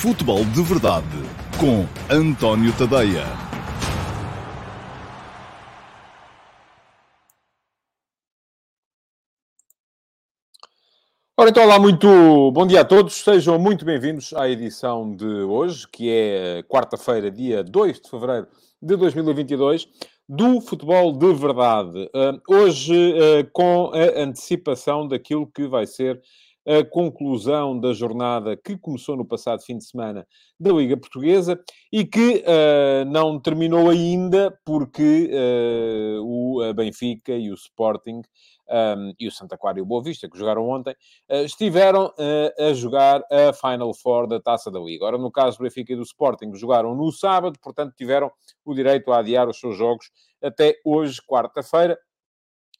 Futebol de Verdade com António Tadeia. Ora, então, olá, muito bom dia a todos. Sejam muito bem-vindos à edição de hoje, que é quarta-feira, dia 2 de fevereiro de 2022, do Futebol de Verdade. Uh, hoje, uh, com a antecipação daquilo que vai ser a conclusão da jornada que começou no passado fim de semana da Liga Portuguesa e que uh, não terminou ainda porque uh, o Benfica e o Sporting um, e o Santa Clara e o Boa Vista, que jogaram ontem, uh, estiveram a jogar a Final Four da Taça da Liga. Ora, no caso do Benfica e do Sporting, jogaram no sábado, portanto tiveram o direito a adiar os seus jogos até hoje, quarta-feira,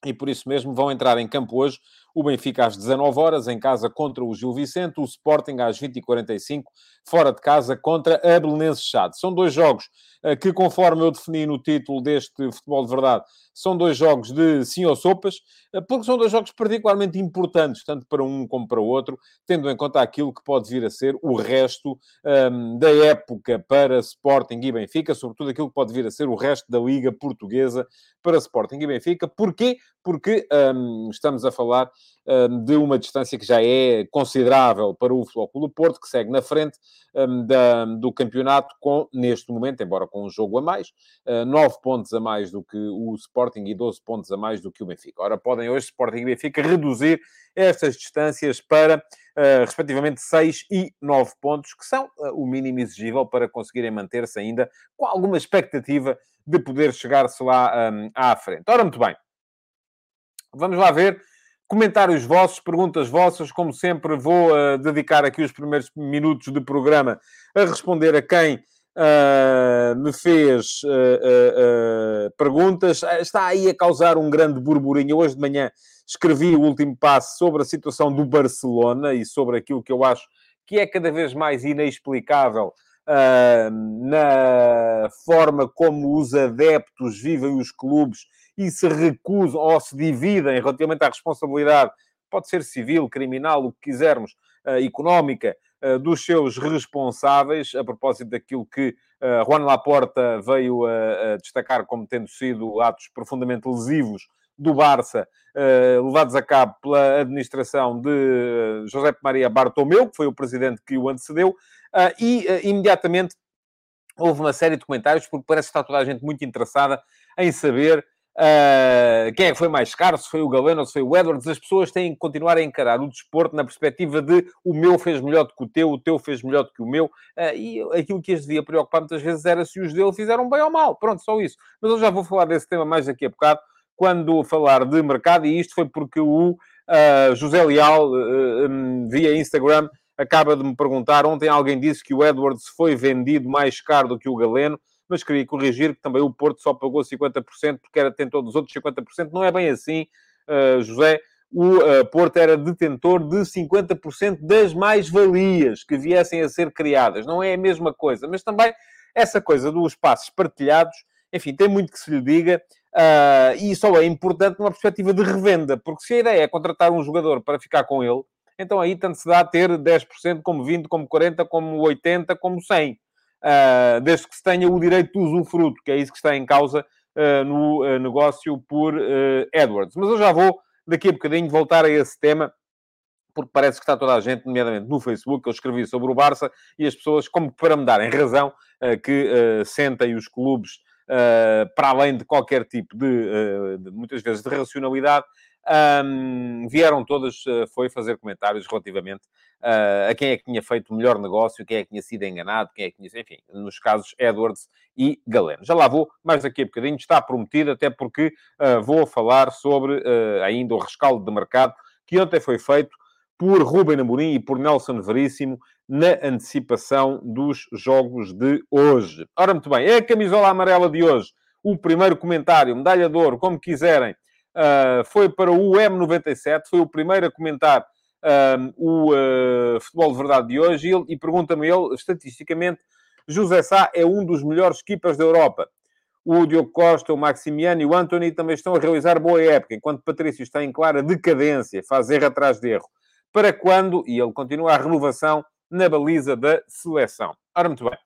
e por isso mesmo vão entrar em campo hoje o Benfica às 19 horas em casa contra o Gil Vicente, o Sporting às 20h45 fora de casa contra a Belenenses Chade. São dois jogos uh, que, conforme eu defini no título deste Futebol de Verdade, são dois jogos de sim ou sopas, uh, porque são dois jogos particularmente importantes, tanto para um como para o outro, tendo em conta aquilo que pode vir a ser o resto um, ehm, da época para Sporting e Benfica, sobretudo aquilo que pode vir a ser o resto da Liga Portuguesa para Sporting e Benfica. Porquê? Porque um, ehm, estamos a falar um, de uma distância que já é considerável para o do Porto, que segue na frente da, do campeonato com, neste momento, embora com um jogo a mais, uh, 9 pontos a mais do que o Sporting e 12 pontos a mais do que o Benfica. Ora, podem hoje Sporting e Benfica reduzir estas distâncias para, uh, respectivamente, 6 e 9 pontos, que são uh, o mínimo exigível para conseguirem manter-se ainda com alguma expectativa de poder chegar-se lá um, à frente. Ora, muito bem. Vamos lá ver Comentários vossos, perguntas vossas, como sempre, vou uh, dedicar aqui os primeiros minutos de programa a responder a quem uh, me fez uh, perguntas. Está aí a causar um grande burburinho. Hoje de manhã escrevi o último passo sobre a situação do Barcelona e sobre aquilo que eu acho que é cada vez mais inexplicável na forma como os adeptos vivem os clubes e se recusam ou se dividem relativamente à responsabilidade, pode ser civil, criminal, o que quisermos, económica, dos seus responsáveis, a propósito daquilo que uh, Juan Laporta veio a, destacar como tendo sido atos profundamente lesivos do Barça, levados a cabo pela administração de José Maria Bartomeu, que foi o presidente que o antecedeu, e imediatamente houve uma série de comentários, porque parece que está toda a gente muito interessada em saber Uh, quem é que foi mais caro? Se foi o Galeno ou se foi o Edwards? As pessoas têm que continuar a encarar o desporto na perspectiva de o meu fez melhor do que o teu, o teu fez melhor do que o meu. Uh, e aquilo que as devia preocupar muitas vezes era se os dele fizeram bem ou mal. Pronto, só isso. Mas eu já vou falar desse tema mais daqui a bocado, quando falar de mercado. E isto foi porque o uh, José Leal, um, via Instagram, acaba de me perguntar. Ontem alguém disse que o Edwards foi vendido mais caro do que o Galeno mas queria corrigir que também o Porto só pagou 50% porque era detentor dos outros 50%. Não é bem assim, uh, José. O uh, Porto era detentor de 50% das mais-valias que viessem a ser criadas. Não é a mesma coisa, mas também essa coisa dos passos partilhados, enfim, tem muito que se lhe diga. Uh, e só é importante numa perspectiva de revenda, porque se a ideia é contratar um jogador para ficar com ele, então aí tanto se dá ter 10%, como 20%, como 40%, como 80%, como 100% uh, desde que se tenha o direito de usufruto, que é isso que está em causa uh, no uh, negócio por Edwards. Mas eu já vou, daqui a bocadinho, voltar a esse tema, porque parece que está toda a gente, nomeadamente no Facebook, eu escrevi sobre o Barça, e as pessoas, como para me darem razão, que sentem os clubes para além de qualquer tipo de, de, muitas vezes, de racionalidade, um, vieram todas, uh, foi fazer comentários relativamente uh, a quem é que tinha feito o melhor negócio, quem é que tinha sido enganado, quem é que tinha... Enfim, nos casos Edwards e Galeno. Já lá vou, mais daqui a bocadinho, está prometido, até porque uh, vou falar sobre ainda o rescaldo de mercado que ontem foi feito por Ruben Amorim e por Nelson Veríssimo na antecipação dos jogos de hoje. Ora, muito bem, é a camisola amarela de hoje. O primeiro comentário, medalha de ouro, como quiserem, uh, foi para o M97, foi o primeiro a comentar o uh, futebol de verdade de hoje e, e pergunta-me ele, estatisticamente, José Sá é um dos melhores keepers da Europa. O Diogo Costa, o Maximiano e o Anthony também estão a realizar boa época, enquanto Patrício está em clara decadência, faz erro atrás de erro. Para quando, e ele continua a renovação na baliza da seleção. Ora, muito bem.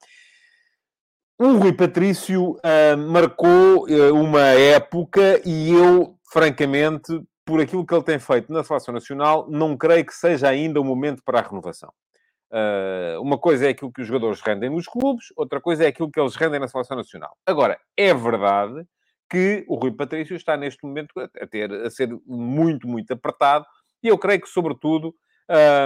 O Rui Patrício uh, marcou uh, uma época e eu, francamente, por aquilo que ele tem feito na Seleção Nacional, não creio que seja ainda o momento para a renovação. Uh, uma coisa é aquilo que os jogadores rendem nos clubes, outra coisa é aquilo que eles rendem na Seleção Nacional. Agora, é verdade que o Rui Patrício está neste momento a, ter, a ser muito, muito apertado e eu creio que, sobretudo,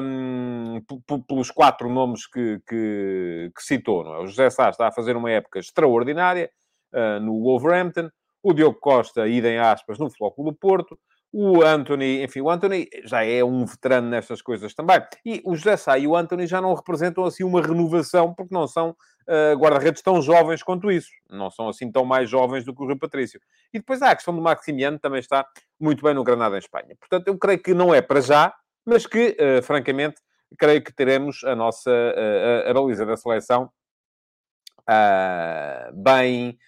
um, pelos quatro nomes que, que, que, citou. É? O José Sá está a fazer uma época extraordinária uh, no Wolverhampton, o Diogo Costa, idem aspas, no Flóculo do Porto, o Anthony, enfim, o Anthony já é um veterano nestas coisas também. E o José Sá e o Anthony já não representam assim uma renovação, porque não são uh, guarda-redes tão jovens quanto isso. Não são assim tão mais jovens do que o Rui Patrício. E depois há a questão do Maximiano, também está muito bem no Granada em Espanha. Portanto, eu creio que não é para já, mas que, uh, francamente, creio que teremos a nossa uh, a, baliza da seleção uh, bem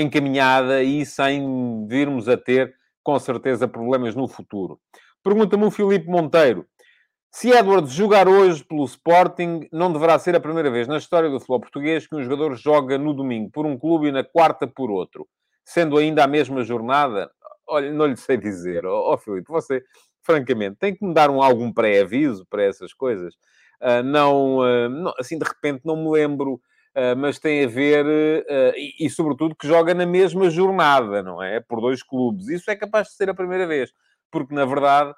encaminhada e sem virmos a ter, com certeza, problemas no futuro. Pergunta-me o Filipe Monteiro. Se Edwards jogar hoje pelo Sporting, não deverá ser a primeira vez na história do futebol português que um jogador joga no domingo por um clube e na quarta por outro, sendo ainda a mesma jornada? Olha, não lhe sei dizer. Ó oh, oh, Filipe, você francamente, tem que me dar um, algum pré-aviso para essas coisas. Uh, não, uh, não, assim, de repente não me lembro, mas tem a ver, e, e, sobretudo que joga na mesma jornada, não é? Por dois clubes. Isso é capaz de ser a primeira vez, porque na verdade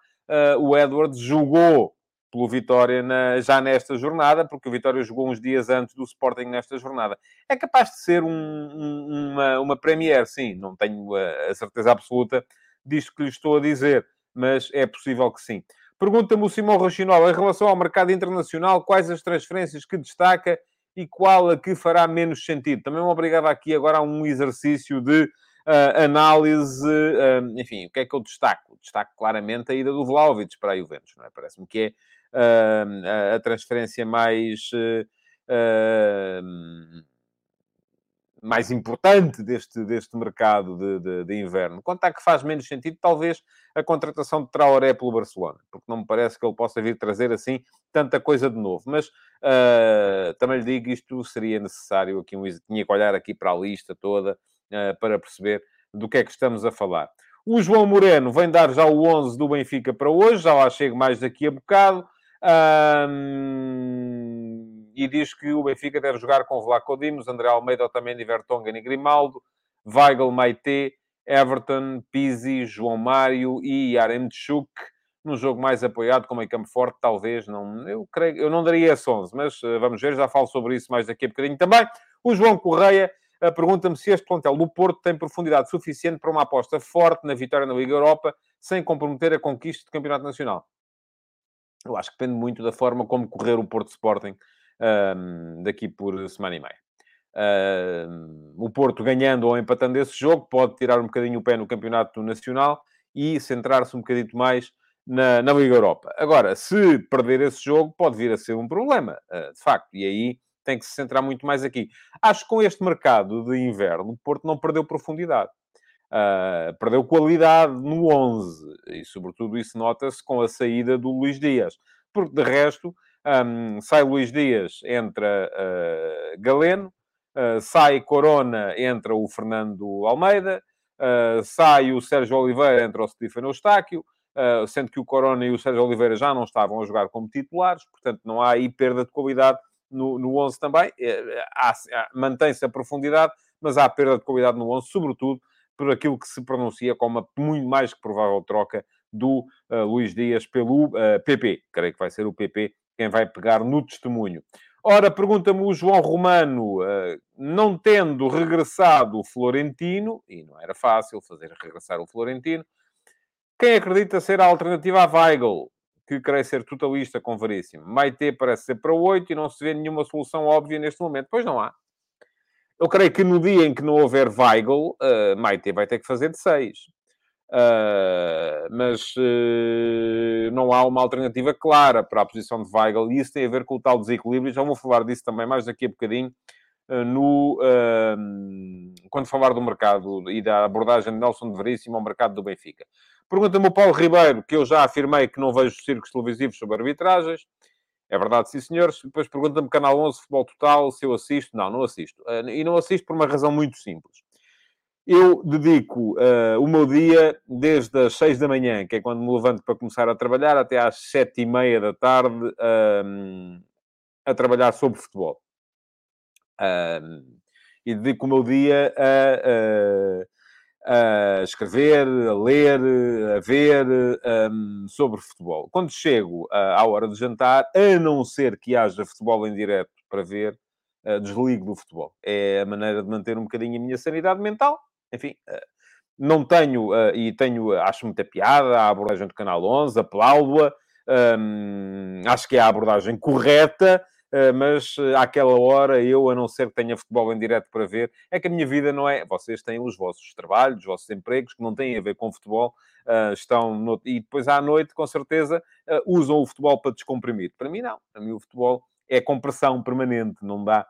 o Edwards jogou pelo Vitória na, já nesta jornada, porque o Vitória jogou uns dias antes do Sporting nesta jornada. É capaz de ser um, um, uma, uma Premier, sim, não tenho a, a certeza absoluta disto que lhe estou a dizer mas é possível que sim. Pergunta-me o Simão Rochinol, em relação ao mercado internacional, quais as transferências que destaca e qual a que fará menos sentido? Também me obrigava aqui agora a um exercício de uh, análise, uh, enfim, o que é que eu destaco? Destaco claramente a ida do Vlaovic para a Juventus, não é? Parece-me que é uh, a transferência mais mais importante deste, deste mercado de, de, de, inverno. Quanto a que faz menos sentido, talvez, a contratação de Traoré pelo Barcelona, porque não me parece que ele possa vir trazer, assim, tanta coisa de novo. Mas, uh, também lhe digo, isto seria necessário, aqui um, tinha que olhar aqui para a lista toda, uh, para perceber do que é que estamos a falar. O João Moreno vem dar já o 11 do Benfica para hoje, já lá chego mais daqui a bocado. Um e diz que o Benfica deve jogar com Vlaco Dimos, André Almeida, Otamendi, Vertonghen e Grimaldo, Weigl, Maite, Everton, Pizzi, João Mário e Yaremchuk, num jogo mais apoiado, com meio campo forte, talvez, não, eu creio, eu não daria esse 11, mas uh, vamos ver, já falo sobre isso mais daqui a bocadinho também. O João Correia uh, pergunta-me se este plantel do Porto tem profundidade suficiente para uma aposta forte na vitória na Liga Europa, sem comprometer a conquista do Campeonato Nacional. Eu acho que depende muito da forma como correr o Porto Sporting um, daqui por semana e meia. O Porto ganhando ou empatando esse jogo pode tirar um bocadinho o pé no campeonato nacional e centrar-se um bocadinho mais na, na, Liga Europa. Agora, se perder esse jogo, pode vir a ser um problema, uh, de facto, e aí tem que se centrar muito mais aqui. Acho que com este mercado de inverno, o Porto não perdeu profundidade. Uh, perdeu qualidade no 11, e sobretudo isso nota-se com a saída do Luís Dias, porque de resto um, sai Luís Dias, entra uh, Galeno, uh, sai Corona, entra o Fernando Almeida, uh, sai o Sérgio Oliveira, entra o Stefano Eustáquio, sendo que o Corona e o Sérgio Oliveira já não estavam a jogar como titulares, portanto não há aí perda de qualidade no, no 11 também. Mantém-se a profundidade, mas há perda de qualidade no 11, sobretudo por aquilo que se pronuncia como uma muito mais que provável troca do uh, Luís Dias pelo uh, PP. Creio que vai ser o PP quem vai pegar no testemunho. Ora, pergunta-me o João Romano, uh, não tendo regressado o Florentino, e não era fácil fazer regressar o Florentino, quem acredita ser a alternativa a Weigl, que creio ser totalista com Veríssimo? Maite parece ser para 8 e não se vê nenhuma solução óbvia neste momento. Pois não há. Eu creio que no dia em que não houver Weigl, uh, Maite vai ter que fazer de 6. Uh, mas uh, não há uma alternativa clara para a posição de Weigl e isso tem a ver com o tal desequilíbrio. Já vou falar disso também mais daqui a bocadinho. Uh, no, quando falar do mercado e da abordagem de Nelson de Veríssimo ao mercado do Benfica. Pergunta-me o Paulo Ribeiro, que eu já afirmei que não vejo circos televisivos sobre arbitragens. É verdade, sim, senhores. Depois pergunta-me Canal 11, Futebol Total, se eu assisto. Não, não assisto. E não assisto por uma razão muito simples. Eu dedico uh, o meu dia desde as 6 da manhã, que é quando me levanto para começar a trabalhar, até às 7 e meia da tarde uh, a trabalhar sobre futebol. Uh, e dedico o meu dia a, a, escrever, a ler, a ver um, sobre futebol. Quando chego à hora de jantar, a não ser que haja futebol em direto para ver, desligo do futebol. É a maneira de manter um bocadinho a minha sanidade mental enfim, eh, não tenho, eh, e tenho, acho muita piada a abordagem do Canal 11, aplaudo-a, hum, acho que é a abordagem correta, eh, mas àquela hora, eu, a não ser que tenha futebol em direto para ver, é que a minha vida não é. Vocês têm os vossos trabalhos, os vossos empregos, que não têm a ver com futebol, estão. No... E depois à noite, com certeza, usam o futebol para descomprimir. Para mim, não. Para mim, o futebol é compressão permanente, não dá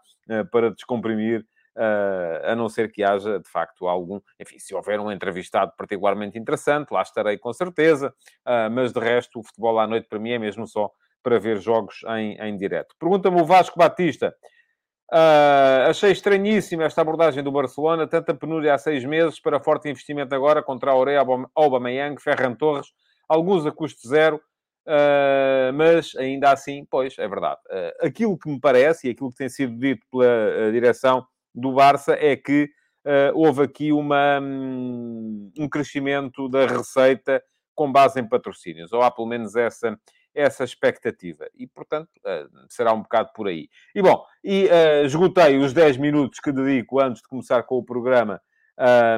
para descomprimir a não ser que haja, de facto, algum... Enfim, se houver um entrevistado particularmente interessante, lá estarei com certeza, uh, mas de resto, o futebol à noite para mim é mesmo só para ver jogos em, em direto. Pergunta-me o Vasco Batista. Uh, achei estranhíssima esta abordagem do Barcelona, tanta penúria há seis meses para forte investimento agora contra a Aurea, Aubameyang, Ferran Torres, alguns a custo zero, Uh, mas ainda assim, pois, é verdade. Uh, aquilo que me parece e aquilo que tem sido dito pela direção do Barça é que uh, houve aqui uma, um, um crescimento da receita com base em patrocínios, ou há pelo menos essa, essa expectativa. E, portanto, uh, será um bocado por aí. E, bom, e uh, esgotei os 10 minutos que dedico antes de começar com o programa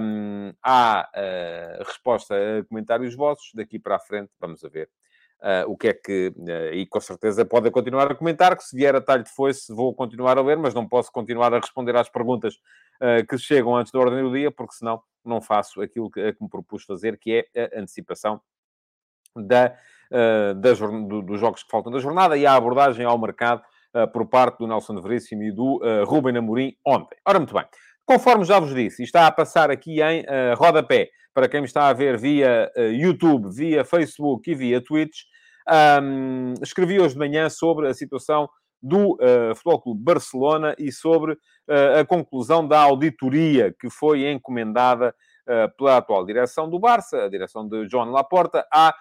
um, à uh, resposta a comentários vossos. Daqui para a frente, vamos a ver Uh, o que é que. Uh, e com certeza podem continuar a comentar, que se vier a talho de foice vou continuar a ler, mas não posso continuar a responder às perguntas uh, que chegam antes da ordem do dia, porque senão não faço aquilo que, que me propus fazer, que é a antecipação da, da, do, dos jogos que faltam da jornada e a abordagem ao mercado por parte do Nelson Veríssimo e do Ruben Amorim ontem. Ora, muito bem. Conforme já vos disse, está a passar aqui em rodapé, para quem me está a ver via YouTube, via Facebook e via Twitch, um, escrevi hoje de manhã sobre a situação do uh, Futebol Clube Barcelona e sobre uh, a conclusão da auditoria que foi encomendada uh, pela atual direção do Barça, a direção de João Laporta, à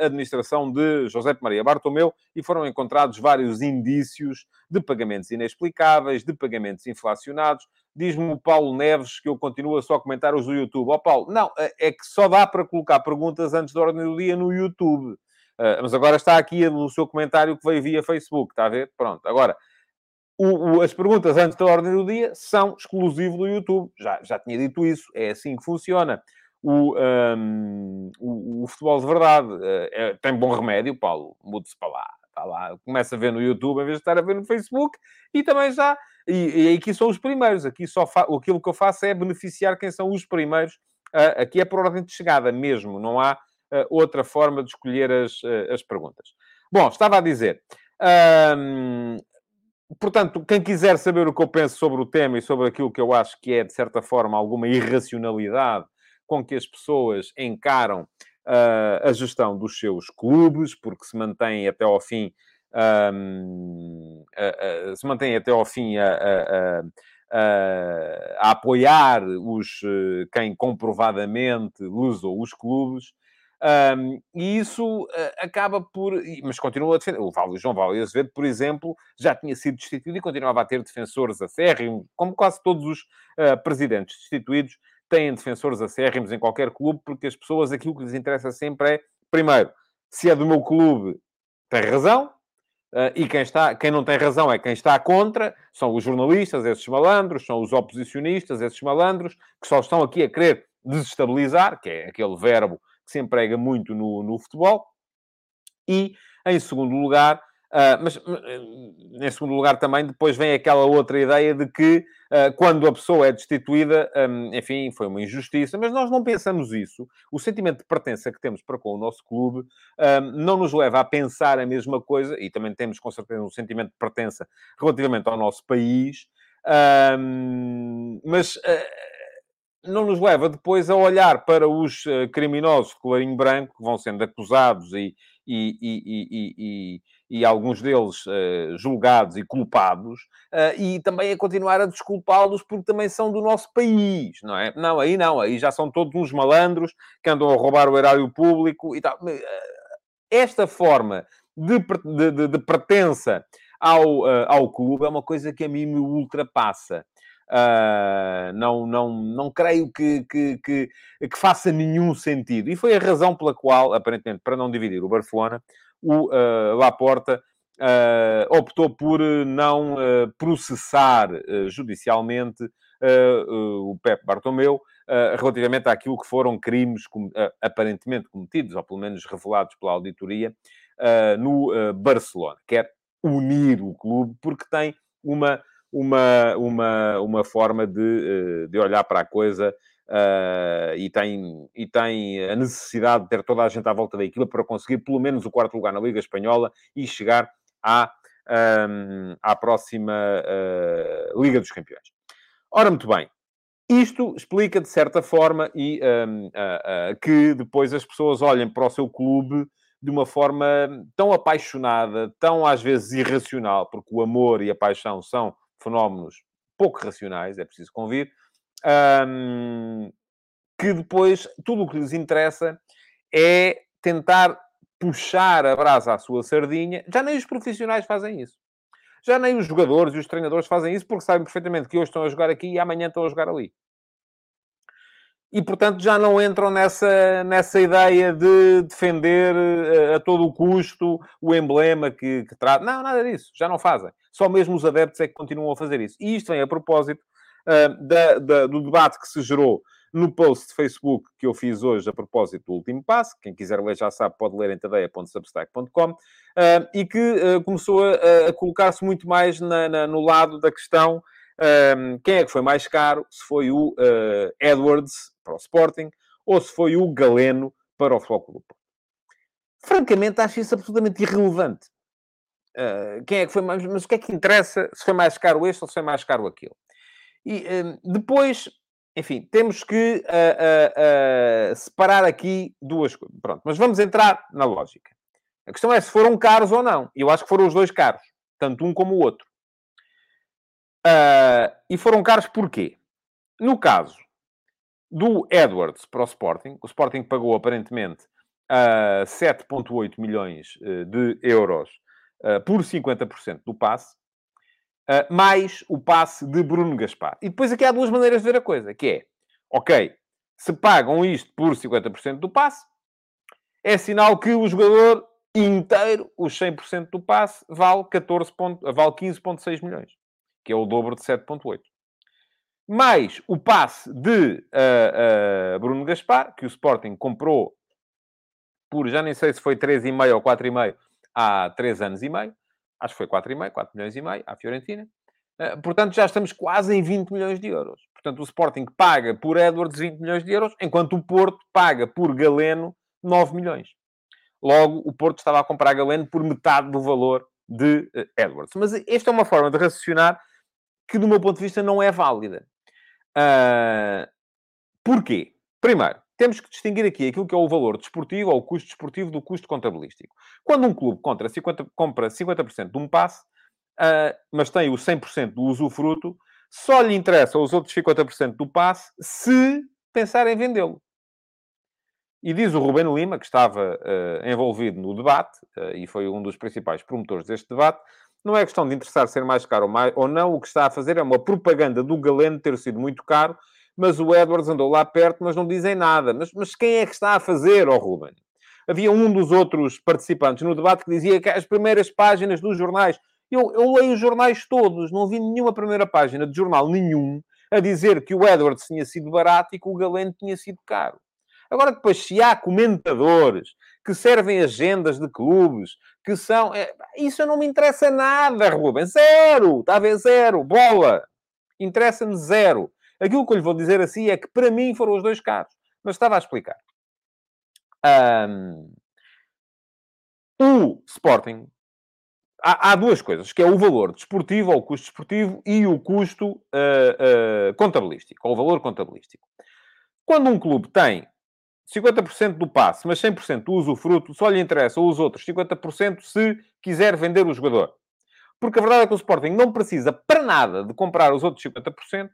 administração de José Maria Bartomeu, e foram encontrados vários indícios de pagamentos inexplicáveis, de pagamentos inflacionados. Diz-me o Paulo Neves que eu continuo a só comentar os do YouTube. Ó oh, Paulo, não, é que só dá para colocar perguntas antes da ordem do dia no YouTube. Uh, mas agora está aqui no seu comentário que veio via Facebook, está a ver? Pronto. Agora, as perguntas antes da ordem do dia são exclusivo do YouTube. Já, já tinha dito isso. É assim que funciona. O, um, o, o futebol de verdade uh, é, tem bom remédio, Paulo. Mude-se para lá. Está lá. Começa a ver no YouTube em vez de estar a ver no Facebook. E também já... E, e aqui são os primeiros. Aqui só fa... aquilo que eu faço é beneficiar quem são os primeiros. Uh, aqui é por ordem de chegada mesmo. Não há outra forma de escolher as, eh, as perguntas. Bom, estava a dizer. Hum, portanto, quem quiser saber o que eu penso sobre o tema e sobre aquilo que eu acho que é, de certa forma, alguma irracionalidade com que as pessoas encaram uh, a gestão dos seus clubes, porque se mantém até ao fim. Um, uh, uh, se mantém até ao fim a, a, a, a apoiar os, quem comprovadamente usou os clubes, um, e isso uh, acaba por. Mas continua a defender. O João Vale Azevedo, por exemplo, já tinha sido destituído e continuava a ter defensores acérrimos, como quase todos os uh, presidentes destituídos têm defensores acérrimos em qualquer clube, porque as pessoas aquilo que lhes interessa sempre é, primeiro, se é do meu clube, tem razão, Uh, e quem, está, quem não tem razão é quem está contra, são os jornalistas, esses malandros, são os oposicionistas, esses malandros, que só estão aqui a querer desestabilizar, que é aquele verbo que se emprega muito no, no futebol. E, em segundo lugar, uh, mas em segundo lugar também depois vem aquela outra ideia de que uh, quando a pessoa é destituída, um, enfim, foi uma injustiça, mas nós não pensamos isso. O sentimento de pertença que temos para com o nosso clube um, não nos leva a pensar a mesma coisa, e também temos com certeza um sentimento de pertença relativamente ao nosso país, um, mas... Uh, não nos leva depois a olhar para os criminosos de colarinho branco que vão sendo acusados e, e, e, e, e alguns deles uh, julgados e culpados, uh, e também a continuar a desculpá-los porque também são do nosso país, não é? Não, aí não, aí já são todos uns malandros que andam a roubar o erário público e tal. Esta forma de, de, de pertença ao, ao clube é uma coisa que a mim me ultrapassa. Uh, não, não, não creio que, que, que, que, faça nenhum sentido. E foi a razão pela qual, aparentemente, para não dividir o Barcelona, o uh, Laporta uh, optou por não uh, processar judicialmente o Pepe Bartomeu relativamente àquilo que foram crimes com, aparentemente cometidos, ou pelo menos revelados pela auditoria, no Barcelona. Quer unir o clube porque tem uma uma, uma, uma forma de, eh, de olhar para a coisa uh, e, tem, e tem a necessidade de ter toda a gente à volta da equipa para conseguir pelo menos o quarto lugar na Liga Espanhola e chegar à, um, à próxima uh, Liga dos Campeões. Ora, muito bem. Isto explica, de certa forma, e, um, uh, que depois as pessoas olhem para o seu clube de uma forma tão apaixonada, tão às vezes irracional, porque o amor e a paixão são fenómenos pouco racionais, é preciso convir, um, que depois tudo o que lhes interessa é tentar puxar a brasa à sua sardinha. Já nem os profissionais fazem isso. Já nem os jogadores e os treinadores fazem isso porque sabem perfeitamente que hoje estão a jogar aqui e amanhã estão a jogar ali e, portanto, já não entram nessa, nessa ideia de defender a, eh, a todo o custo o emblema que, que trata. Não, nada disso, já não fazem. Só mesmo os adeptos é que continuam a fazer isso. E isto vem a propósito uh, da, da, do debate que se gerou no post de Facebook que eu fiz hoje a propósito do último passo. Quem quiser ler já sabe, pode ler em tadeia.substack.com. Uh, e que uh, começou a, a colocar-se muito mais na, na, no lado da questão quem é que foi mais caro? Se foi o uh, Edwards para o Sporting ou se foi o Galeno para o Flóculo Porto. Francamente, acho isso absolutamente irrelevante. Quem é que foi mais... Mas o que é que interessa se foi mais caro este ou se foi mais caro aquilo? E depois, enfim, temos que uh, separar aqui duas coisas. Pronto, mas vamos entrar na lógica. A questão é se foram caros ou não. Eu acho que foram os dois caros. Tanto um como o outro. Uh, e foram caros porquê? No caso do Edwards para o Sporting, o Sporting pagou aparentemente uh, 7,8 milhões uh, de euros uh, por 50% do passe, uh, mais o passe de Bruno Gaspar. E depois aqui há duas maneiras de ver a coisa, que é, ok, se pagam isto por 50% do passe, é sinal que o jogador inteiro, os 100% do passe, vale, 14 vale 15,6 milhões que é o dobro de 7.8. Mais o passe de uh, uh, Bruno Gaspar, que o Sporting comprou por, já nem sei se foi 3,5 ou 4,5 há 3 anos e meio. Acho que foi 4,5, 4 milhões e meio, à Fiorentina. Uh, portanto, já estamos quase em 20 milhões de euros. Portanto, o Sporting paga por Edwards 20 milhões de euros, enquanto o Porto paga por Galeno 9 milhões. Logo, o Porto estava a comprar Galeno por metade do valor de Edwards. Mas esta é uma forma de raciocinar que, do meu ponto de vista, não é válida. Uh, porquê? Primeiro, temos que distinguir aqui aquilo que é o valor desportivo ou o custo desportivo do custo contabilístico. Quando um clube compra 50%, compra 50 de um passe, uh, mas tem o 100% do usufruto, só lhe interessa os outros 50% do passe se pensar em vendê-lo. E diz o Ruben Lima, que estava uh, envolvido no debate, uh, e foi um dos principais promotores deste debate, não é questão de interessar ser mais caro ou, mais, ou não, o que está a fazer é uma propaganda do Galeno ter sido muito caro, mas o Edwards andou lá perto, mas não dizem nada. Mas, mas quem é que está a fazer, ó oh Ruben? Havia um dos outros participantes no debate que dizia que as primeiras páginas dos jornais... Eu, eu leio os jornais todos, não vi nenhuma primeira página de jornal nenhum a dizer que o Edwards tinha sido barato e que o Galeno tinha sido caro. Agora, depois, se há comentadores que servem agendas de clubes, que são. É, isso não me interessa nada, Ruben. Zero! Está a ver? Zero. Bola! Interessa-me zero. Aquilo que eu lhe vou dizer assim é que para mim foram os dois caros. Mas estava a explicar. Um, o Sporting. Há, há, duas coisas, que é o valor desportivo, ou o custo desportivo, e o custo uh, uh, contabilístico, ou o valor contabilístico. Quando um clube tem 50% do passe, mas 100% do usufruto, só lhe interessa os outros 50% se quiser vender o jogador. Porque a verdade é que o Sporting não precisa para nada de comprar os outros 50%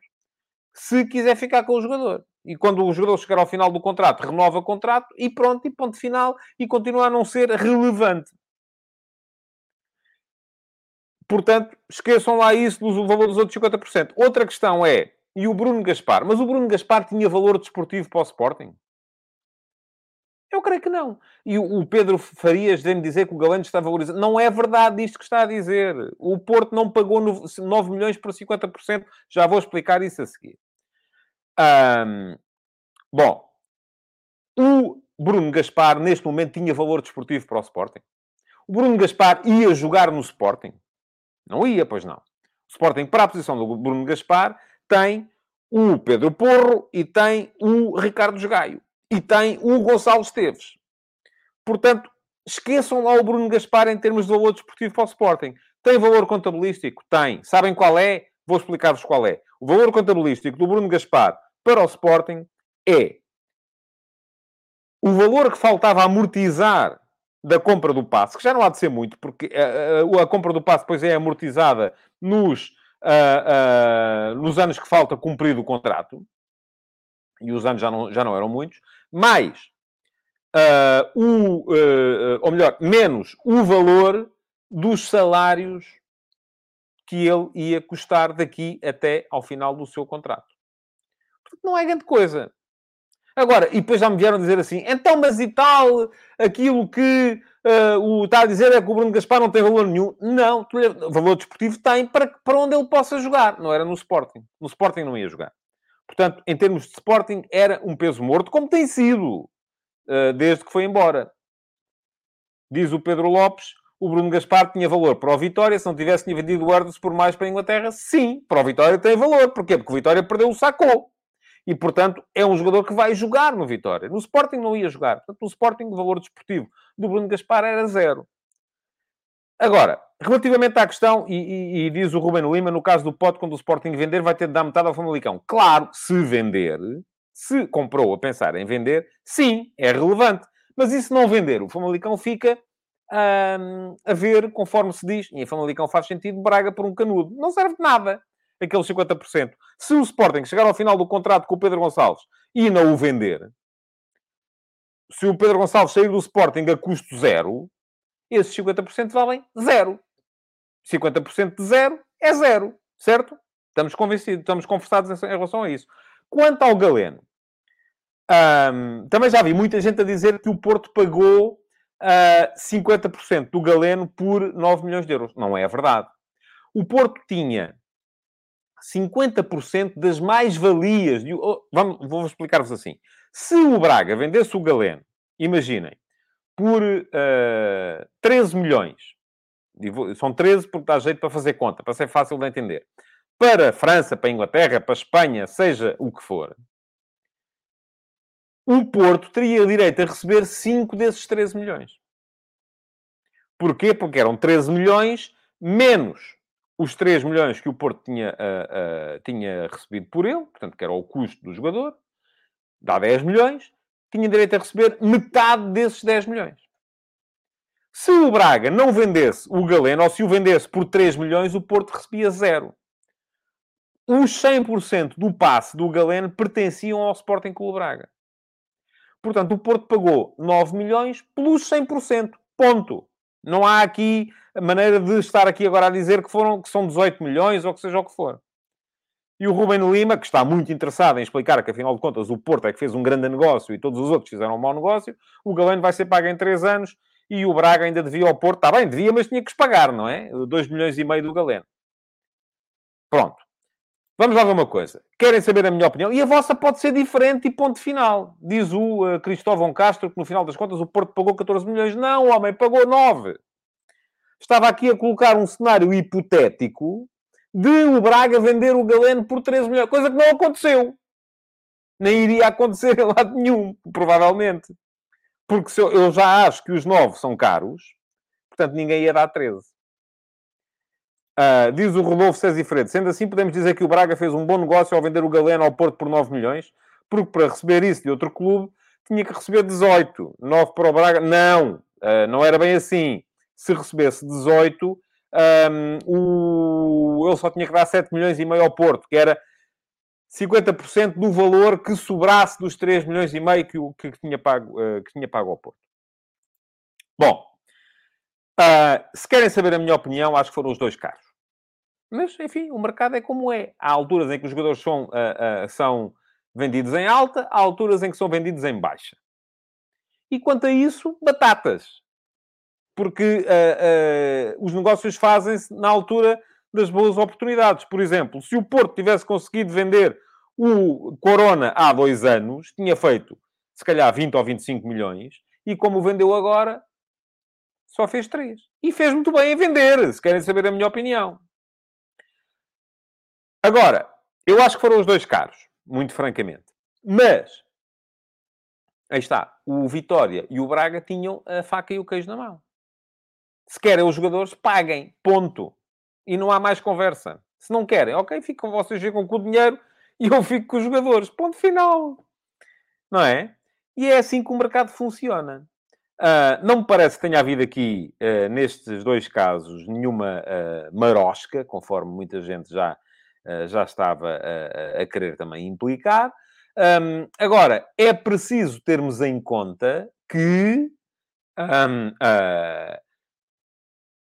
se quiser ficar com o jogador. E quando o jogador chegar ao final do contrato, renova o contrato e pronto, e ponto final, e continua a não ser relevante. Portanto, esqueçam lá isso do valor dos outros 50%. Outra questão é, e o Bruno Gaspar? Mas o Bruno Gaspar tinha valor desportivo para o Sporting? Eu creio que não. E o Pedro Farias vem-me dizer que o Galeno está valorizado. Não é verdade isto que está a dizer. O Porto não pagou 9 milhões por 50%. Já vou explicar isso a seguir. Um, bom, o Bruno Gaspar, neste momento, tinha valor desportivo para o Sporting. O Bruno Gaspar ia jogar no Sporting? Não ia, pois não. O Sporting, para a posição do Bruno Gaspar, tem o Pedro Porro e tem o Ricardo Gaio e tem o Gonçalo Esteves. Portanto, esqueçam lá o Bruno Gaspar em termos de valor desportivo para o Sporting. Tem valor contabilístico? Tem. Sabem qual é? Vou explicar-vos qual é. O valor contabilístico do Bruno Gaspar para o Sporting é o valor que faltava amortizar da compra do passe, que já não há de ser muito, porque a, eh, a, eh, a compra do passe depois é amortizada nos, uh, uh, nos anos que falta cumprir o contrato, e os anos já não, já não eram muitos, mais uh, o, uh, ou melhor, menos o valor dos salários que ele ia custar daqui até ao final do seu contrato. Não é grande coisa. Agora, e depois já me vieram dizer assim, então, mas e tal, aquilo que uh, o está a dizer é que o Bruno Gaspar não tem valor nenhum. Não, valor desportivo tem para, para onde ele possa jogar. Não era no Sporting. No Sporting não ia jogar. Portanto, em termos de Sporting, era um peso morto, como tem sido uh, desde que foi embora. Diz o Pedro Lopes, o Bruno Gaspar tinha valor para o Vitória, se não tivesse vendido o Erdos por mais para a Inglaterra, sim, para o Vitória tem valor. Porquê? Porque o Vitória perdeu o Sacou. E, portanto, é um jogador que vai jogar no Vitória. No Sporting não ia jogar. Portanto, no Sporting o valor desportivo do Bruno Gaspar era zero. Agora, relativamente à questão, e, e, e, diz o Ruben Lima, no caso do Pote, quando o Sporting vender, vai ter de dar metade ao Famalicão. Claro, se vender, se comprou a pensar em vender, sim, é relevante. Mas e se não vender? O Famalicão fica hum, a ver, conforme se diz, e em Famalicão faz sentido, Braga por um canudo. Não serve de nada, aqueles 50%. Se o Sporting chegar ao final do contrato com o Pedro Gonçalves e não o vender, se o Pedro Gonçalves sair do Sporting a custo zero, esses 50% valem zero. 50% de zero é zero, certo? Estamos convencidos, estamos conversados em relação a isso. Quanto ao Galeno, também já vi muita gente a dizer que o Porto pagou uh, ah, 50% do Galeno por 9 milhões de euros. Não é verdade. O Porto tinha 50% das mais-valias. Oh, vamos, vou explicar-vos assim. Se o Braga vendesse o Galeno, imaginem, por uh, eh, 13 milhões. São 13 porque dá jeito para fazer conta, para ser fácil de entender. Para a França, para a Inglaterra, para a Espanha, seja o que for, o Porto teria direito a receber 5 desses 13 milhões. Porquê? Porque eram 13 milhões menos os 3 milhões que o Porto tinha, uh, uh, tinha recebido por ele, portanto, que era o custo do jogador, dá 10 milhões, tinha direito a receber metade desses 10 milhões. Se o Braga não vendesse o Galeno, ou se o vendesse por 3 milhões, o Porto recebia zero. Os 100% do passe do Galeno pertenciam ao Sporting Clube Braga. Portanto, o Porto pagou 9 milhões pelos 100%. Ponto. Não há aqui maneira de estar aqui agora a dizer que, foram, que são 18 milhões ou que seja o que for. E o Ruben Lima, que está muito interessado em explicar que, afinal de contas, o Porto é que fez um grande negócio e todos os outros fizeram um mau negócio, o Galeno vai ser pago em 3 anos e o Braga ainda devia ao Porto. Está bem, devia, mas tinha que pagar, não é? 2 milhões e meio do Galeno. Pronto. Vamos lá ver uma coisa. Querem saber a minha opinião? E a vossa pode ser diferente e ponto final. Diz o uh, Cristóvão Castro que, no final das contas, o Porto pagou 14 milhões. Não, o homem pagou 9. Estava aqui a colocar um cenário hipotético de o Braga vender o Galeno por 13 milhões, coisa que não aconteceu. Nem iria acontecer em lado nenhum, provavelmente. Porque eu, eu, já acho que os 9 são caros, portanto ninguém ia dar 13. Uh, ah, diz o Rodolfo César Freire. Sendo assim, podemos dizer que o Braga fez um bom negócio ao vender o Galeno ao Porto por 9 milhões, porque para receber isso de outro clube tinha que receber 18, 9 para o Braga. Não, uh, não era bem assim. Se recebesse 18, um, o... ele só tinha que dar 7 milhões e meio ao Porto, que era 50% do valor que sobrasse dos 3 milhões e meio que, que, que tinha, pago, uh, que tinha pago ao Porto. Bom, uh, se querem saber a minha opinião, acho que foram os dois casos. Mas, enfim, o mercado é como é. Há alturas em que os jogadores são, uh, uh, são vendidos em alta, há alturas em que são vendidos em baixa. E quanto a isso, batatas. Porque os negócios fazem-se na altura das boas oportunidades. Por exemplo, se o Porto tivesse conseguido vender o Corona há dois anos, tinha feito, se calhar, 20 ou 25 milhões, e como vendeu agora, só fez três. E fez muito bem em vender, se querem saber a minha opinião. Agora, eu acho que foram os dois caros, muito francamente. Mas, aí está, o Vitória e o Braga tinham a faca e o queijo na mão. Se querem os jogadores, paguem. Ponto. E não há mais conversa. Se não querem, ok, ficam vocês ficam com o dinheiro e eu fico com os jogadores. Ponto final. Não é? E é assim que o mercado funciona. Uh, não me parece que tenha havido aqui, uh, nestes dois casos, nenhuma uh, marosca, conforme muita gente já, já estava a querer também implicar. Um, agora, é preciso termos em conta que um,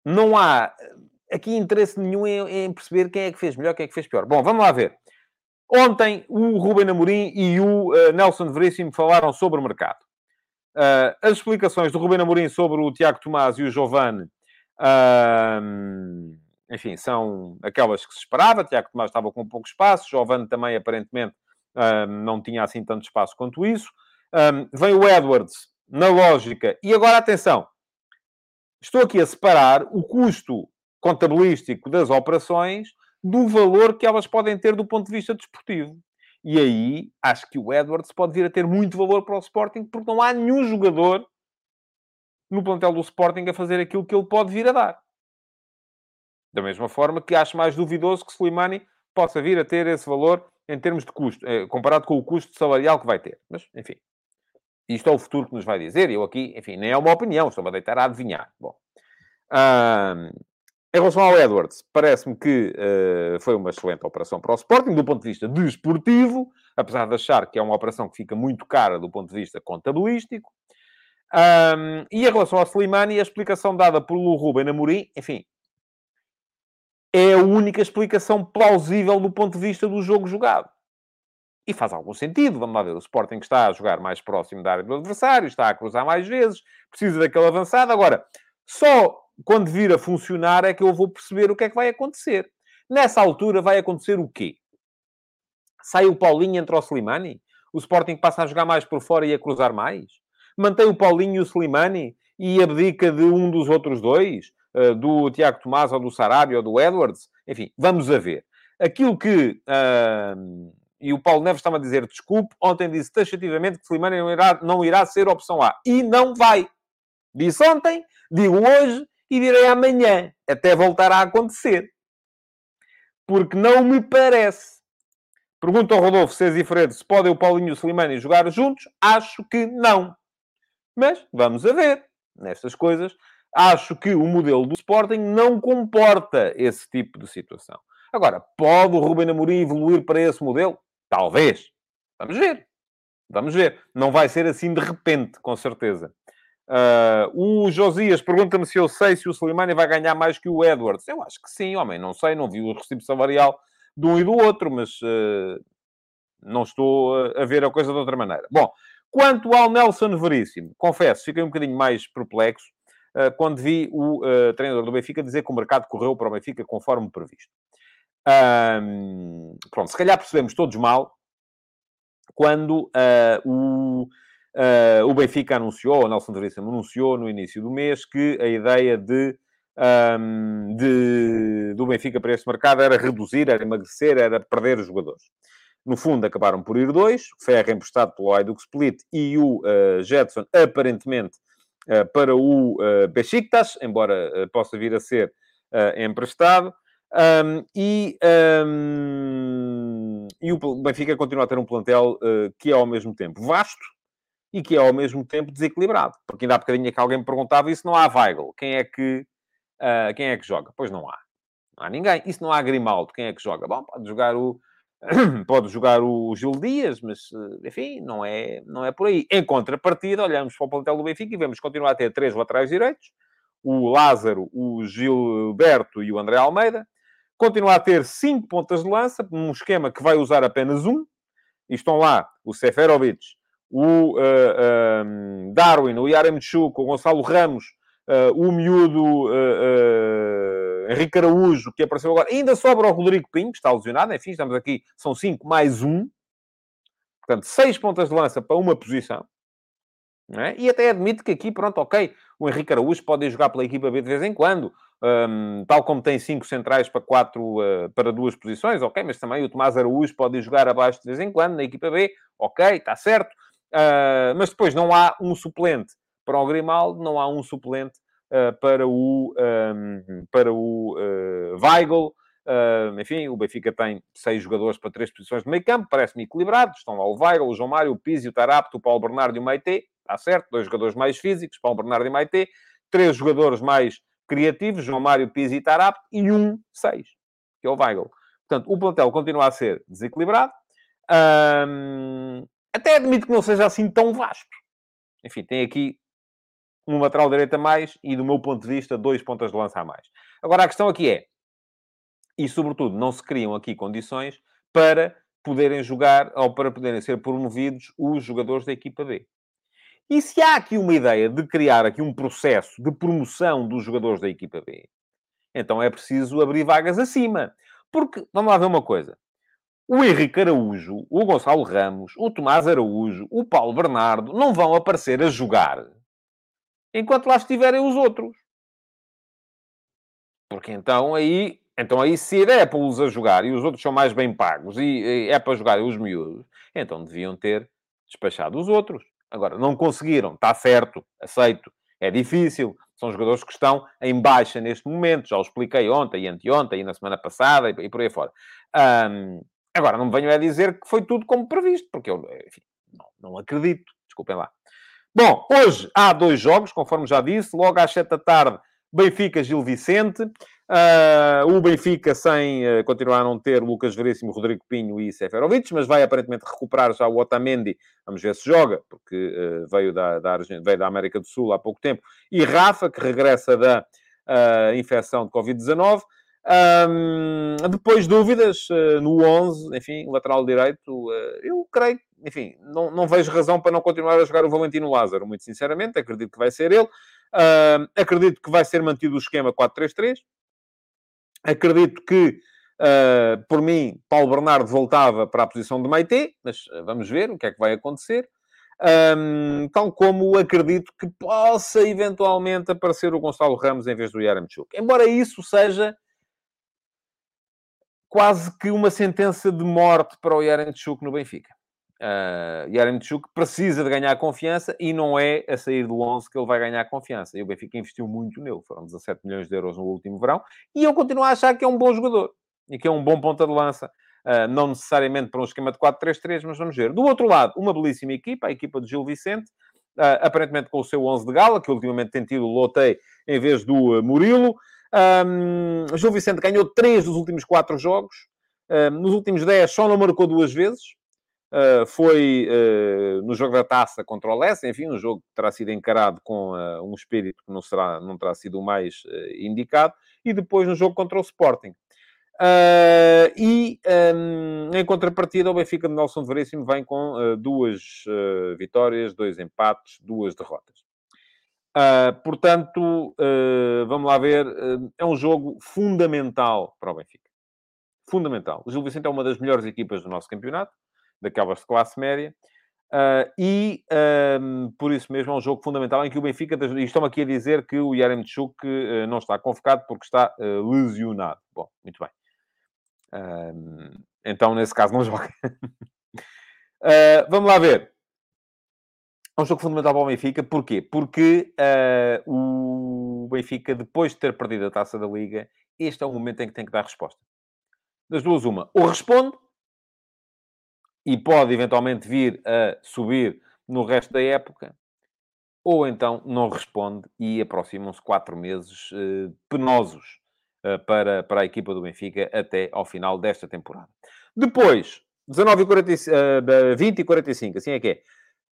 não há aqui interesse nenhum em, em, perceber quem é que fez melhor, quem é que fez pior. Bom, vamos lá ver. Ontem, o Ruben Amorim e o Nelson Veríssimo falaram sobre o mercado. Uh, as explicações do Ruben Amorim sobre o Tiago Tomás e o Giovane, uh, enfim, são aquelas que se esperava. Tiago Tomás estava com pouco espaço, Giovane também, aparentemente, uh, não tinha assim tanto espaço quanto isso. vem o Edwards, na lógica. E agora, atenção, estou aqui a separar o custo contabilístico das operações do valor que elas podem ter do ponto de vista desportivo. E aí acho que o Edwards pode vir a ter muito valor para o Sporting, porque não há nenhum jogador no plantel do Sporting a fazer aquilo que ele pode vir a dar. Da mesma forma que acho mais duvidoso que Slimani possa vir a ter esse valor em termos de custo, eh, comparado com o custo salarial que vai ter. Mas, enfim, isto é o futuro que nos vai dizer. Eu aqui, enfim, nem é uma opinião, estou-me a deitar a adivinhar. Bom, em relação ao Edwards, parece-me que uh, foi uma excelente operação para o Sporting, do ponto de vista desportivo, apesar de achar que é uma operação que fica muito cara do ponto de vista contabilístico. Um, e em relação ao Slimani, a explicação dada pelo Ruben Amorim, enfim, é a única explicação plausível do ponto de vista do jogo jogado. E faz algum sentido, vamos lá ver, o Sporting está a jogar mais próximo da área do adversário, está a cruzar mais vezes, precisa daquele avançado. Agora, só quando vir a funcionar é que eu vou perceber o que é que vai acontecer. Nessa altura vai acontecer o quê? Sai o Paulinho entre o Slimani? O Sporting passa a jogar mais por fora e a cruzar mais? Mantém o Paulinho e o Slimani e abdica de um dos outros dois? Uh, do Tiago Tomás ou do Sarabia ou do Edwards? Enfim, vamos a ver. Aquilo que... Uh, e o Paulo Neves estava a dizer, desculpe, ontem disse taxativamente que Slimani não irá, não irá ser opção A. E não vai. Disse ontem, digo hoje e direi amanhã, até voltar a acontecer. Porque não me parece. Pergunta ao Rodolfo César e Fredo se podem o Paulinho e o Slimani jogar juntos. Acho que não. Mas vamos a ver. Nestas coisas, acho que o modelo do Sporting não comporta esse tipo de situação. Agora, pode o Ruben Amorim evoluir para esse modelo? Talvez. Vamos ver. Vamos ver. Não vai ser assim de repente, com certeza. Uh, o Josias pergunta-me se eu sei se o Slimani vai ganhar mais que o Edwards. Eu acho que sim, homem, não sei, não vi o recibo salarial de um e do outro, mas uh, não estou a ver a coisa de outra maneira. Bom, quanto ao Nelson Veríssimo, confesso, fiquei um bocadinho mais perplexo uh, quando vi o treinador do Benfica dizer que o mercado correu para o Benfica conforme previsto. pronto, se calhar percebemos todos mal quando o Uh, o Benfica anunciou, o Nelson Veríssimo anunciou no início do mês que a ideia de, um, de, do Benfica para este mercado era reduzir, era emagrecer, era perder os jogadores. No fundo, acabaram por ir dois, Ferro emprestado pelo Ayduk Split e o uh, Jetson, aparentemente, uh, para o uh, Besiktas, embora possa vir a ser emprestado. Um, e, um, e o Benfica continua a ter um plantel que é ao mesmo tempo vasto, e que é ao mesmo tempo desequilibrado. Porque ainda há bocadinho que alguém me perguntava, isso não há Weigl, quem é que, uh, quem é que joga? Pois não há. Não há ninguém. Isso não há Grimaldo, quem é que joga? Bom, pode jogar o... pode jogar o Gil Dias, mas, eh, enfim, não é, não é por aí. Em contrapartida, olhamos para o plantel do Benfica e vemos continuar a ter três laterais direitos, o Lázaro, o Gilberto e o André Almeida. Continua a ter cinco pontas de lança, num esquema que vai usar apenas um. E estão lá o Seferovic, o uh, uh, Darwin, o Yaremchuk, o Gonçalo Ramos, uh, o miúdo Henrique Araújo, que apareceu agora. Ainda sobra o Rodrigo Pinho, que está lesionado. Enfim, estamos aqui, são cinco mais um. Portanto, seis pontas de lança para uma posição. É? E até admito que aqui, pronto, ok, o Henrique Araújo pode jogar pela equipa B de vez em quando, um, tal como tem cinco centrais para quatro, uh, para duas posições, ok, mas também o Tomás Araújo pode jogar abaixo de vez em quando na equipa B, ok, está certo, uh, mas depois não há um suplente para o Grimaldo, não há um suplente uh, para o, um, para o Weigl, enfim, o Benfica tem seis jogadores para três posições de meio campo, parece-me equilibrado. Estão lá o Weigl, o João Mário, o Pizzi, o Tarapto, o Paulo Bernardo e o Maite. Está certo? Dois jogadores mais físicos, Paulo Bernardo e Maite. Três jogadores mais criativos, João Mário, Pizzi e Tarapto. E um seis, que é o Weigl. Portanto, o plantel continua a ser desequilibrado. Até admito que não seja assim tão vasto. Enfim, tem aqui um lateral direito a mais e, do meu ponto de vista, dois pontas de lança a mais. Agora, a questão aqui é, e, sobretudo, não se criam aqui condições para poderem jogar ou para poderem ser promovidos os jogadores da equipa B. E se há aqui uma ideia de criar aqui um processo de promoção dos jogadores da equipa B, então é preciso abrir vagas acima. Porque, vamos lá ver uma coisa. O Henrique Araújo, o Gonçalo Ramos, o Tomás Araújo, o Paulo Bernardo não vão aparecer a jogar enquanto lá estiverem os outros. Porque então aí então aí, se é para os a jogar e os outros são mais bem pagos e, é para jogar os miúdos, então deviam ter despachado os outros. Agora, não conseguiram, está certo, aceito, é difícil, são jogadores que estão em baixa neste momento, já o expliquei ontem e anteontem e na semana passada e, por aí fora. Um, agora, não me venham a dizer que foi tudo como previsto, porque eu, enfim, não, não acredito, desculpem lá. Bom, hoje há dois jogos, conforme já disse, logo às sete da tarde, Benfica-Gil Vicente. Uh, o Benfica sem uh, continuar a não ter Lucas Veríssimo, Rodrigo Pinho e Seferovic, mas vai aparentemente recuperar já o Otamendi. Vamos ver se joga, porque uh, veio, da, da, veio da América do Sul há pouco tempo. E Rafa, que regressa da infecção de Covid-19. Um, depois dúvidas no 11, enfim, lateral direito, eu creio, enfim, não, não vejo razão para não continuar a jogar o Valentino Lázaro, muito sinceramente, acredito que vai ser ele. acredito que vai ser mantido o esquema 4-3-3. Acredito que, uh, por mim, Paulo Bernardo voltava para a posição de Maite, mas vamos ver o que é que vai acontecer. Um, tal como acredito que possa eventualmente aparecer o Gonçalo Ramos em vez do Yaramchuk. Embora isso seja quase que uma sentença de morte para o Yaramchuk no Benfica. Uh, Yaramchuk precisa de ganhar confiança e não é a sair do 11 que ele vai ganhar confiança. E o Benfica investiu muito nele, foram 17 milhões de euros no último verão, e eu continuo a achar que é um bom jogador e que é um bom ponta de lança. Uh, não necessariamente para um esquema de 4-3-3, mas vamos ver. Do outro lado, uma belíssima equipa, a equipa de Gil Vicente, uh, aparentemente com o seu 11 de gala, que ultimamente tem tido o Lotei em vez do Murilo. Um, Gil Vicente ganhou 3 dos últimos 4 jogos. nos últimos 10 só não marcou duas vezes. Uh, foi uh, no jogo da taça contra o Lessa, enfim, um jogo que terá sido encarado com uh, um espírito que não, será, não terá sido o mais indicado, e depois no jogo contra o Sporting. e um, em contrapartida, o Benfica de Nelson Veríssimo vem com duas vitórias, dois empates, duas derrotas. Portanto, vamos lá ver, é um jogo fundamental para o Benfica. Fundamental. O Gil Vicente é uma das melhores equipas do nosso campeonato daquelas de classe média. Uh, e por isso mesmo é um jogo fundamental em que o Benfica, e estão aqui a dizer que o Yaremchuk uh, não está convocado porque está uh, lesionado. Bom, muito bem. então, nesse caso, não joga. vamos lá ver. É um jogo fundamental para o Benfica. Porquê? Porque o Benfica, depois de ter perdido a taça da Liga, este é o momento em que tem que dar resposta. Das duas, uma. Ou responde, e pode eventualmente vir a subir no resto da época, ou então não responde e aproximam-se quatro meses uh, penosos uh, para, para a equipa do Benfica até ao final desta temporada. Depois, 19 e 40, uh, 20 e 45, assim é que é.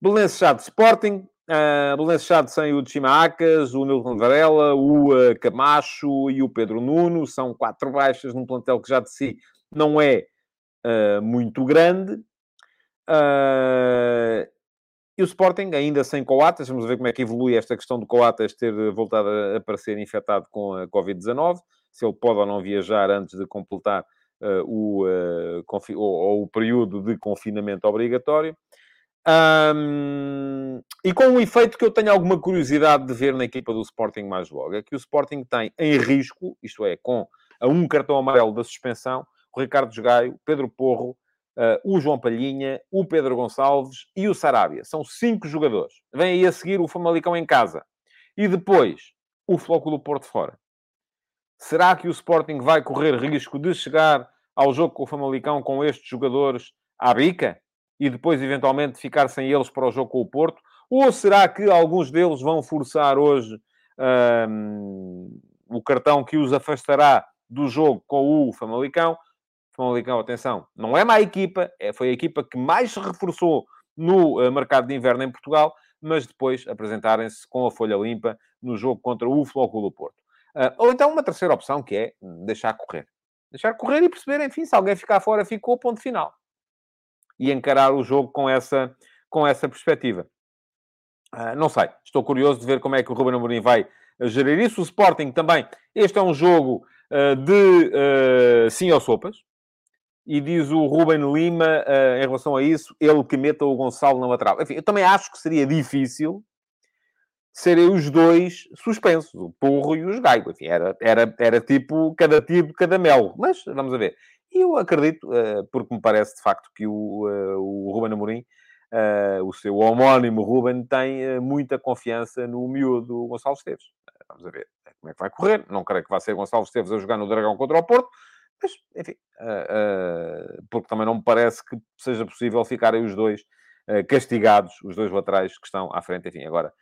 Belenenses Chade Sporting, uh, Belenenses Chade sem o Chimaacas, o Nilton Varela, o uh, Camacho e o Pedro Nuno. São quatro baixas num plantel que já de si não é uh, muito grande. Uh, e o Sporting, ainda sem Coates, vamos ver como é que evolui esta questão do Coates ter voltado a aparecer infectado com a Covid-19, se ele pode ou não viajar antes de completar uh, o, uh, ou, ou, o período de confinamento obrigatório. Um, e com um efeito que eu tenho alguma curiosidade de ver na equipa do Sporting mais logo, é que o Sporting tem em risco, isto é, com a um cartão amarelo da suspensão, o Ricardo Gaio, Pedro Porro, uh, o João Palhinha, o Pedro Gonçalves e o Sarabia. São cinco jogadores. Vem aí a seguir o Famalicão em casa. E depois, o Flóculo Porto fora. Será que o Sporting vai correr risco de chegar ao jogo com o Famalicão com estes jogadores à bica? E depois, eventualmente, ficar sem eles para o jogo com o Porto? Ou será que alguns deles vão forçar hoje um, o cartão que os afastará do jogo com o Famalicão? Famalicão, atenção, não é má equipa, é, foi a equipa que mais se reforçou no uh, mercado de inverno em Portugal, mas depois apresentarem-se com a folha limpa no jogo contra o Flóculo Porto. Uh, ou então uma terceira opção, que é deixar correr. Deixar correr e perceber, enfim, se alguém ficar fora, ficou, ponto final. E encarar o jogo com essa, com essa perspectiva. Uh, não sei, estou curioso de ver como é que o Ruben Amorim vai gerir isso. O Sporting também, este é um jogo uh, de uh, sim ou sopas. E diz o Ruben Lima, em relação a isso, ele que meta o Gonçalo na lateral. Enfim, eu também acho que seria difícil serem os dois suspensos, o Porro e o Gaio. Enfim, era, era, era tipo cada tiro, cada mel. Mas vamos a ver. E eu acredito, uh, porque me parece de facto que o, uh, o Ruben Amorim, o seu homónimo Ruben, tem muita confiança no miúdo Gonçalo Esteves. vamos ver como é que vai correr. Não creio que vá ser Gonçalo Esteves a jogar no Dragão contra o Porto mas, enfim, uh, uh, porque também não me parece que seja possível ficarem os dois uh, castigados, os dois laterais que estão à frente. Enfim, agora,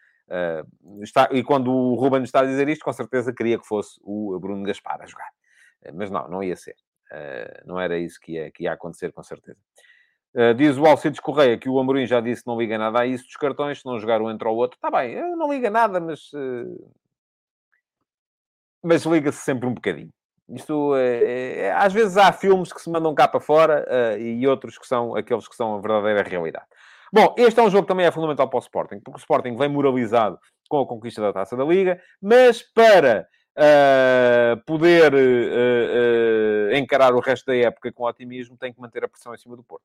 está, e quando o Ruben está a dizer isto, com certeza queria que fosse o Bruno Gaspar a jogar. mas não, não ia ser. Não era isso que ia, que ia acontecer, com certeza. diz o Alcides Correia que o Amorim já disse não liga nada a isso dos cartões, se não jogar um entre o outro. Está bem, eu não liga nada, mas... mas liga-se sempre um bocadinho. Isto é, é, às vezes há filmes que se mandam cá para fora uh, e outros que são aqueles que são a verdadeira realidade. Bom, este é um jogo que também é fundamental para o Sporting, porque o Sporting vem moralizado com a conquista da Taça da Liga, mas para uh, poder uh, encarar o resto da época com otimismo, tem que manter a pressão em cima do Porto.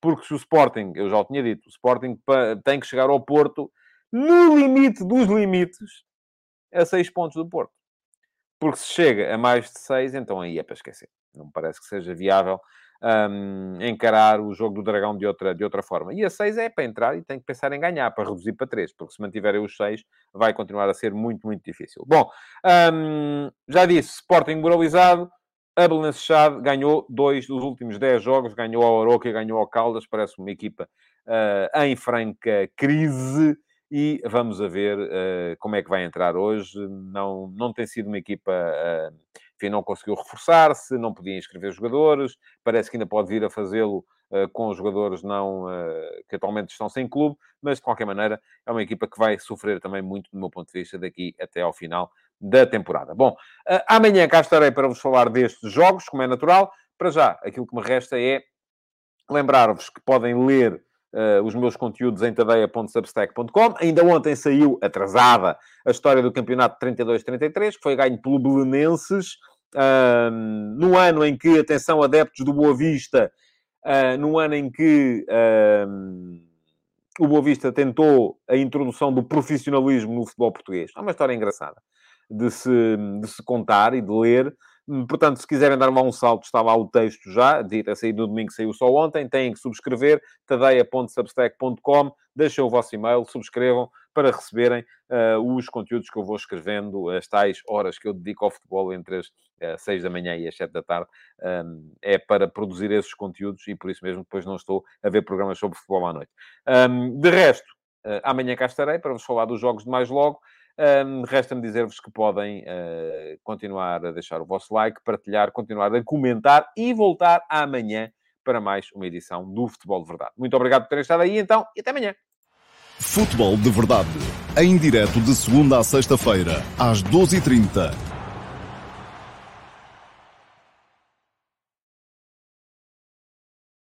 Porque se o Sporting, eu já o tinha dito, o Sporting tem que chegar ao Porto no limite dos limites a seis pontos do Porto. Porque se chega a mais de 6, então aí é para esquecer. Não me parece que seja viável um, encarar o jogo do Dragão de outra, de outra forma. E a 6 é para entrar e tem que pensar em ganhar, para reduzir para 3, porque se mantiverem os 6, vai continuar a ser muito, muito difícil. Bom, um, já disse, Sporting moralizado, a Belenenses ganhou dois dos últimos 10 jogos, ganhou ao Aroca e ganhou ao Caldas, parece uma equipa uh, em franca crise e vamos a ver uh, como é que vai entrar hoje. Não, não tem sido uma equipa, uh, enfim, não conseguiu reforçar-se, não podia inscrever jogadores, parece que ainda pode vir a fazê-lo uh, com jogadores não, que atualmente estão sem clube, mas de qualquer maneira é uma equipa que vai sofrer também muito, do meu ponto de vista, daqui até ao final da temporada. Bom, amanhã cá estarei para vos falar destes jogos, como é natural. Para já, aquilo que me resta é lembrar-vos que podem ler uh, os meus conteúdos em tadeia.substack.com. Ainda ontem saiu, atrasada, a história do campeonato 32-33, que foi ganho pelo Belenenses, no ano em que, atenção, adeptos do Boa Vista, uh, no ano em que o Boa Vista tentou a introdução do profissionalismo no futebol português. É uma história engraçada de se, de se contar e de ler. Portanto, se quiserem dar um salto, está lá o texto já, ter saído no domingo, saiu só ontem, têm que subscrever, tadeia.substack.com, deixem o vosso e-mail, subscrevam, para receberem os conteúdos que eu vou escrevendo, as tais horas que eu dedico ao futebol entre as seis da manhã e as sete da tarde, um, é para produzir esses conteúdos e por isso mesmo depois não estou a ver programas sobre futebol à noite. Um, de resto, uh, amanhã cá estarei para vos falar dos jogos de mais logo. Um, Resta-me dizer-vos que podem uh, continuar a deixar o vosso like, partilhar, continuar a comentar e voltar amanhã para mais uma edição do Futebol de Verdade. Muito obrigado por terem estado aí, então, e até amanhã. Futebol de Verdade, em direto de segunda a sexta-feira, às 12h30